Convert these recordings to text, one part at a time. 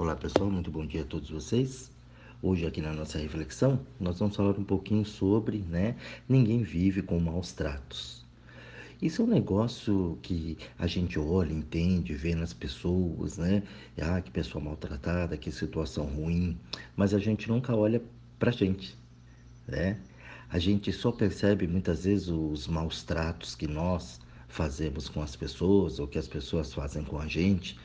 Olá pessoal, muito bom dia a todos vocês. Hoje aqui na nossa reflexão nós vamos falar um pouquinho sobre, né, ninguém vive com maus tratos. Isso é um negócio que a gente olha, entende, vê nas pessoas, né? Ah, que pessoa maltratada, que situação ruim, mas a gente nunca olha pra gente, né? A gente só percebe muitas vezes os maus tratos que nós fazemos com as pessoas ou que as pessoas fazem com a gente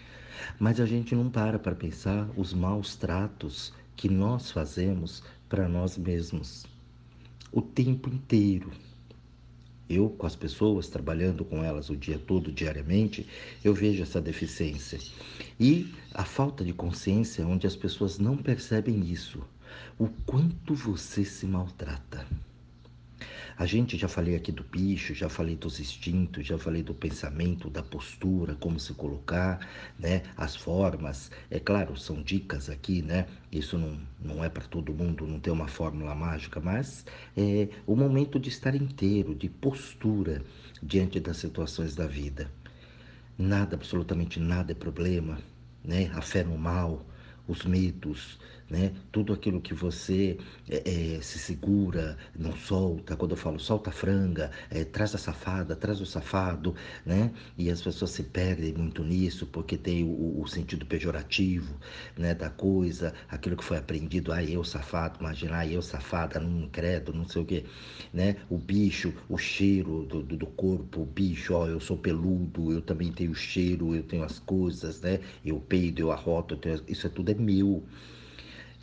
mas a gente não para para pensar os maus tratos que nós fazemos para nós mesmos o tempo inteiro. Eu, com as pessoas, trabalhando com elas o dia todo, diariamente, eu vejo essa deficiência. E a falta de consciência, onde as pessoas não percebem isso. O quanto você se maltrata. A gente já falei aqui do bicho, já falei dos instintos, já falei do pensamento, da postura, como se colocar, né? As formas. É claro, são dicas aqui, né? Isso não, não é para todo mundo, não tem uma fórmula mágica, mas é o momento de estar inteiro, de postura diante das situações da vida. Nada, absolutamente nada é problema, né? A fé no mal, os medos, né? Tudo aquilo que você é, é, se segura, não solta. Quando eu falo solta a franga, é, traz a safada, traz o safado, né? E as pessoas se perdem muito nisso porque tem o, o sentido pejorativo, né? Da coisa, aquilo que foi aprendido, ah, eu safado, imagina, ah, eu safada, não credo, não sei o quê, né? O bicho, o cheiro do, do, do corpo, o bicho, ó, eu sou peludo, eu também tenho cheiro, eu tenho as coisas, né? Eu peido, eu arroto, eu tenho, isso é tudo é meu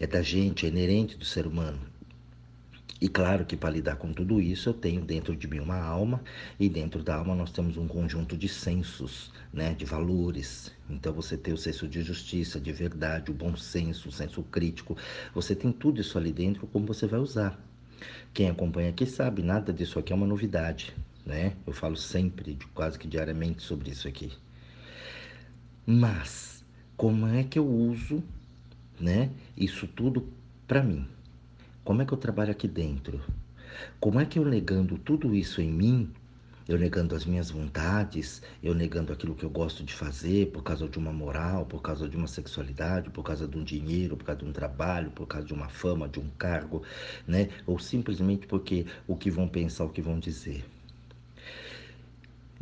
é da gente, é inerente do ser humano. E claro que para lidar com tudo isso, eu tenho dentro de mim uma alma, e dentro da alma nós temos um conjunto de sensos, né, de valores. Então você tem o senso de justiça, de verdade, o bom senso, o senso crítico. Você tem tudo isso ali dentro, como você vai usar. Quem acompanha aqui sabe, nada disso aqui é uma novidade, né? Eu falo sempre, quase que diariamente sobre isso aqui. Mas como é que eu uso né? Isso tudo para mim. Como é que eu trabalho aqui dentro? Como é que eu negando tudo isso em mim, eu negando as minhas vontades, eu negando aquilo que eu gosto de fazer por causa de uma moral, por causa de uma sexualidade, por causa de um dinheiro, por causa de um trabalho, por causa de uma fama, de um cargo, né? Ou simplesmente porque o que vão pensar, o que vão dizer.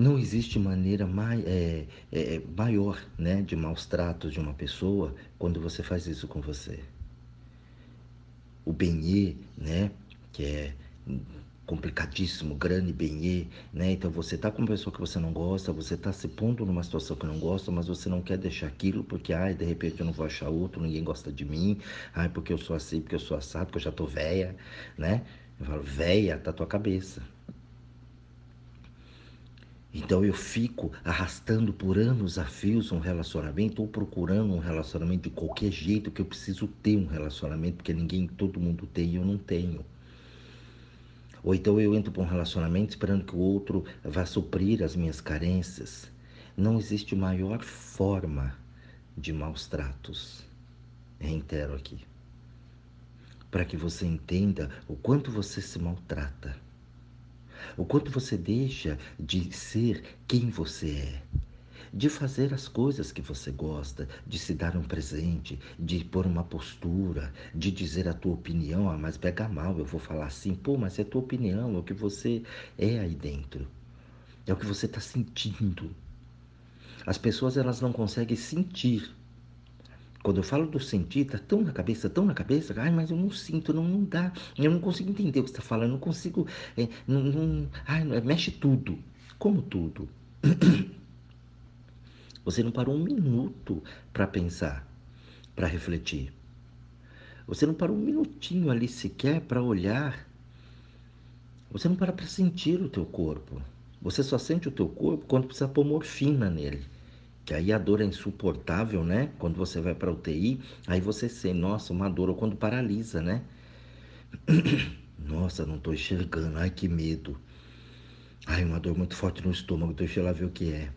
Não existe maneira mai, é, é, é, maior né, de maus tratos de uma pessoa quando você faz isso com você. O benê, né, que é complicadíssimo, grande benê, né? Então você tá com uma pessoa que você não gosta, você tá se pondo numa situação que não gosta, mas você não quer deixar aquilo porque, ai, de repente eu não vou achar outro, ninguém gosta de mim, ai, porque eu sou assim, porque eu sou assado, porque eu já tô velha, né? Eu falo, velha, tá tua cabeça. Então eu fico arrastando por anos a fios um relacionamento ou procurando um relacionamento de qualquer jeito que eu preciso ter um relacionamento, porque ninguém, todo mundo tem e eu não tenho. Ou então eu entro para um relacionamento esperando que o outro vá suprir as minhas carências. Não existe maior forma de maus tratos. Reitero aqui. Para que você entenda o quanto você se maltrata o quanto você deixa de ser quem você é, de fazer as coisas que você gosta, de se dar um presente, de pôr uma postura, de dizer a tua opinião, ah, mas pega mal, eu vou falar assim, pô, mas é a tua opinião, é o que você é aí dentro, é o que você está sentindo. As pessoas elas não conseguem sentir quando eu falo do sentir, tá tão na cabeça, tão na cabeça, ai, mas eu não sinto, não, não dá, eu não consigo entender o que está falando, não consigo, é, não, não, ai, mexe tudo. Como tudo? Você não parou um minuto para pensar, para refletir. Você não parou um minutinho ali sequer para olhar. Você não para para sentir o teu corpo. Você só sente o teu corpo quando precisa pôr morfina nele que aí a dor é insuportável, né? Quando você vai para UTI, aí você sente, nossa, uma dor, ou quando paralisa, né? Nossa, não estou enxergando, ai que medo. Ai, uma dor muito forte no estômago, deixa eu lá ver o que é.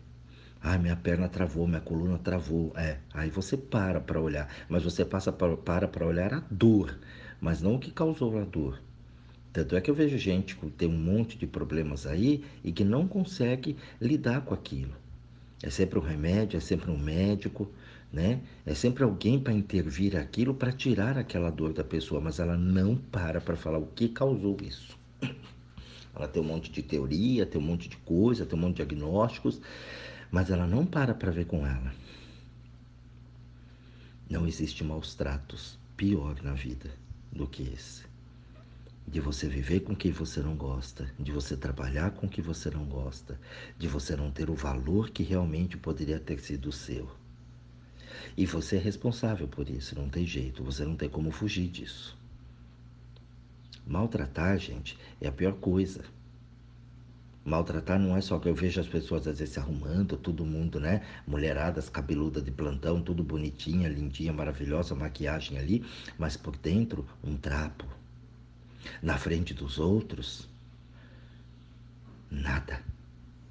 Ai, minha perna travou, minha coluna travou. É, aí você para para olhar, mas você passa para para olhar a dor, mas não o que causou a dor. Tanto é que eu vejo gente que tem um monte de problemas aí e que não consegue lidar com aquilo. É sempre um remédio, é sempre um médico, né? É sempre alguém para intervir aquilo, para tirar aquela dor da pessoa, mas ela não para para falar o que causou isso. Ela tem um monte de teoria, tem um monte de coisa, tem um monte de diagnósticos, mas ela não para para ver com ela. Não existe maus tratos pior na vida do que esse. De você viver com quem você não gosta, de você trabalhar com quem você não gosta, de você não ter o valor que realmente poderia ter sido seu. E você é responsável por isso, não tem jeito, você não tem como fugir disso. Maltratar, gente, é a pior coisa. Maltratar não é só que eu vejo as pessoas às vezes se arrumando, todo mundo, né? Mulheradas cabeluda de plantão, tudo bonitinha, lindinha, maravilhosa, maquiagem ali, mas por dentro um trapo. Na frente dos outros, nada.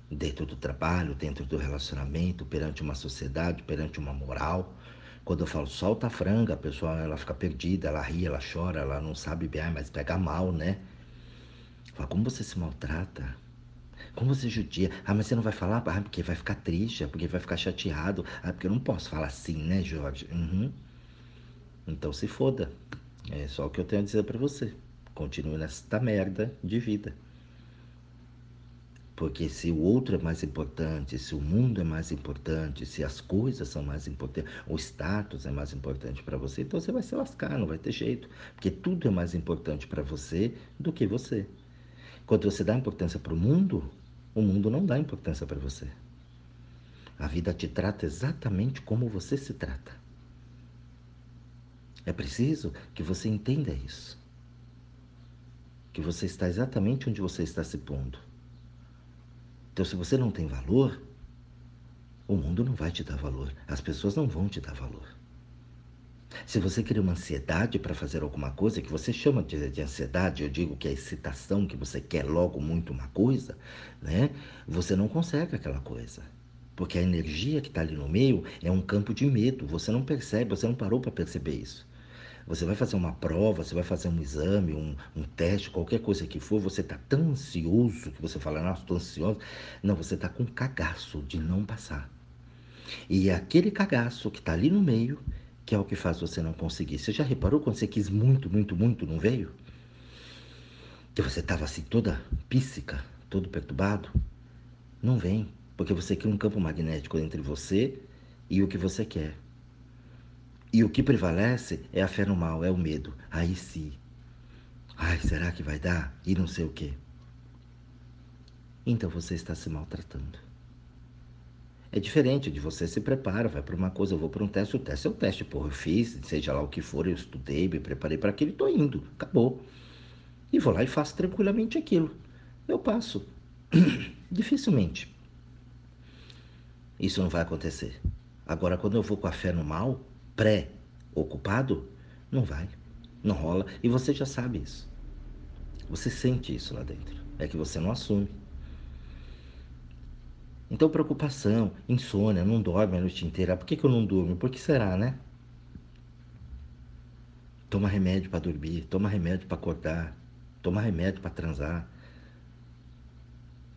Dentro do trabalho, dentro do relacionamento, perante uma sociedade, perante uma moral. Quando eu falo solta a franga, a pessoa ela fica perdida, ela ri, ela chora, ela não sabe bem, mas pega mal, né? Fala, como você se maltrata? Como você judia? Ah, mas você não vai falar? Ah, porque vai ficar triste, porque vai ficar chateado. Ah, porque eu não posso falar assim, né, Jorge? Uhum. Então se foda. É só o que eu tenho a dizer para você. Continue nesta merda de vida. Porque se o outro é mais importante, se o mundo é mais importante, se as coisas são mais importantes, o status é mais importante para você, então você vai se lascar, não vai ter jeito. Porque tudo é mais importante para você do que você. Quando você dá importância para o mundo, o mundo não dá importância para você. A vida te trata exatamente como você se trata. É preciso que você entenda isso. Que você está exatamente onde você está se pondo. Então, se você não tem valor, o mundo não vai te dar valor, as pessoas não vão te dar valor. Se você cria uma ansiedade para fazer alguma coisa, que você chama de, de, ansiedade, eu digo que é excitação, que você quer logo muito uma coisa, né? Você não consegue aquela coisa. Porque a energia que está ali no meio é um campo de medo. Você não percebe, você não parou para perceber isso. Você vai fazer uma prova, você vai fazer um exame, um, um teste, qualquer coisa que for, você está tão ansioso que você fala, nossa, estou ansioso. Não, você está com cagaço de não passar. E é aquele cagaço que está ali no meio que é o que faz você não conseguir. Você já reparou quando você quis muito, muito, muito, não veio? Que você estava assim toda píssica, todo perturbado? Não vem, porque você cria um campo magnético entre você e o que você quer. E o que prevalece é a fé no mal, é o medo. Aí sim. Ai, será que vai dar? E não sei o quê. Então você está se maltratando. É diferente de você se prepara, vai para uma coisa, eu vou para um teste, o teste é o teste, porra, eu fiz, seja lá o que for, eu estudei, me preparei para aquilo e tô indo, acabou. E vou lá e faço tranquilamente aquilo. Eu passo. Dificilmente. Isso não vai acontecer. Agora, quando eu vou com a fé no mal, pré-ocupado, não vai. Não rola. E você já sabe isso. Você sente isso lá dentro. É que você não assume. Então, preocupação, insônia, não dorme a noite inteira. Por que, que eu não durmo? Por que será, né? Toma remédio para dormir, toma remédio para acordar, toma remédio para transar.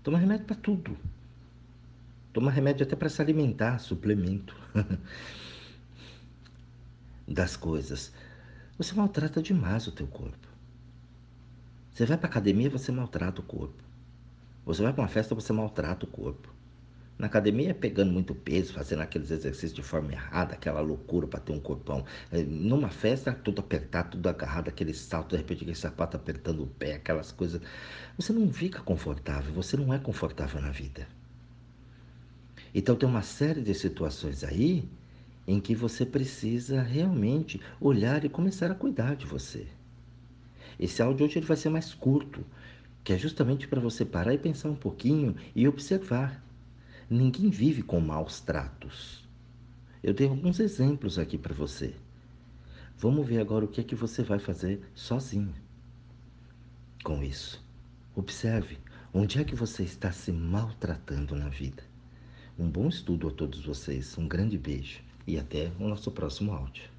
Toma remédio para tudo. Toma remédio até para se alimentar, suplemento das coisas. Você maltrata demais o teu corpo. Você vai para academia, você maltrata o corpo. Você vai para uma festa, você maltrata o corpo. Na academia, pegando muito peso, fazendo aqueles exercícios de forma errada, aquela loucura para ter um corpão. É, numa festa, tudo apertado, tudo agarrado, aquele salto, de repente aquele sapato apertando o pé, aquelas coisas. Você não fica confortável, você não é confortável na vida. Então tem uma série de situações aí em que você precisa realmente olhar e começar a cuidar de você. Esse áudio hoje ele vai ser mais curto, que é justamente para você parar e pensar um pouquinho e observar Ninguém vive com maus tratos. Eu tenho alguns exemplos aqui para você. Vamos ver agora o que é que você vai fazer sozinho com isso. Observe onde é que você está se maltratando na vida. Um bom estudo a todos vocês, um grande beijo e até o nosso próximo áudio.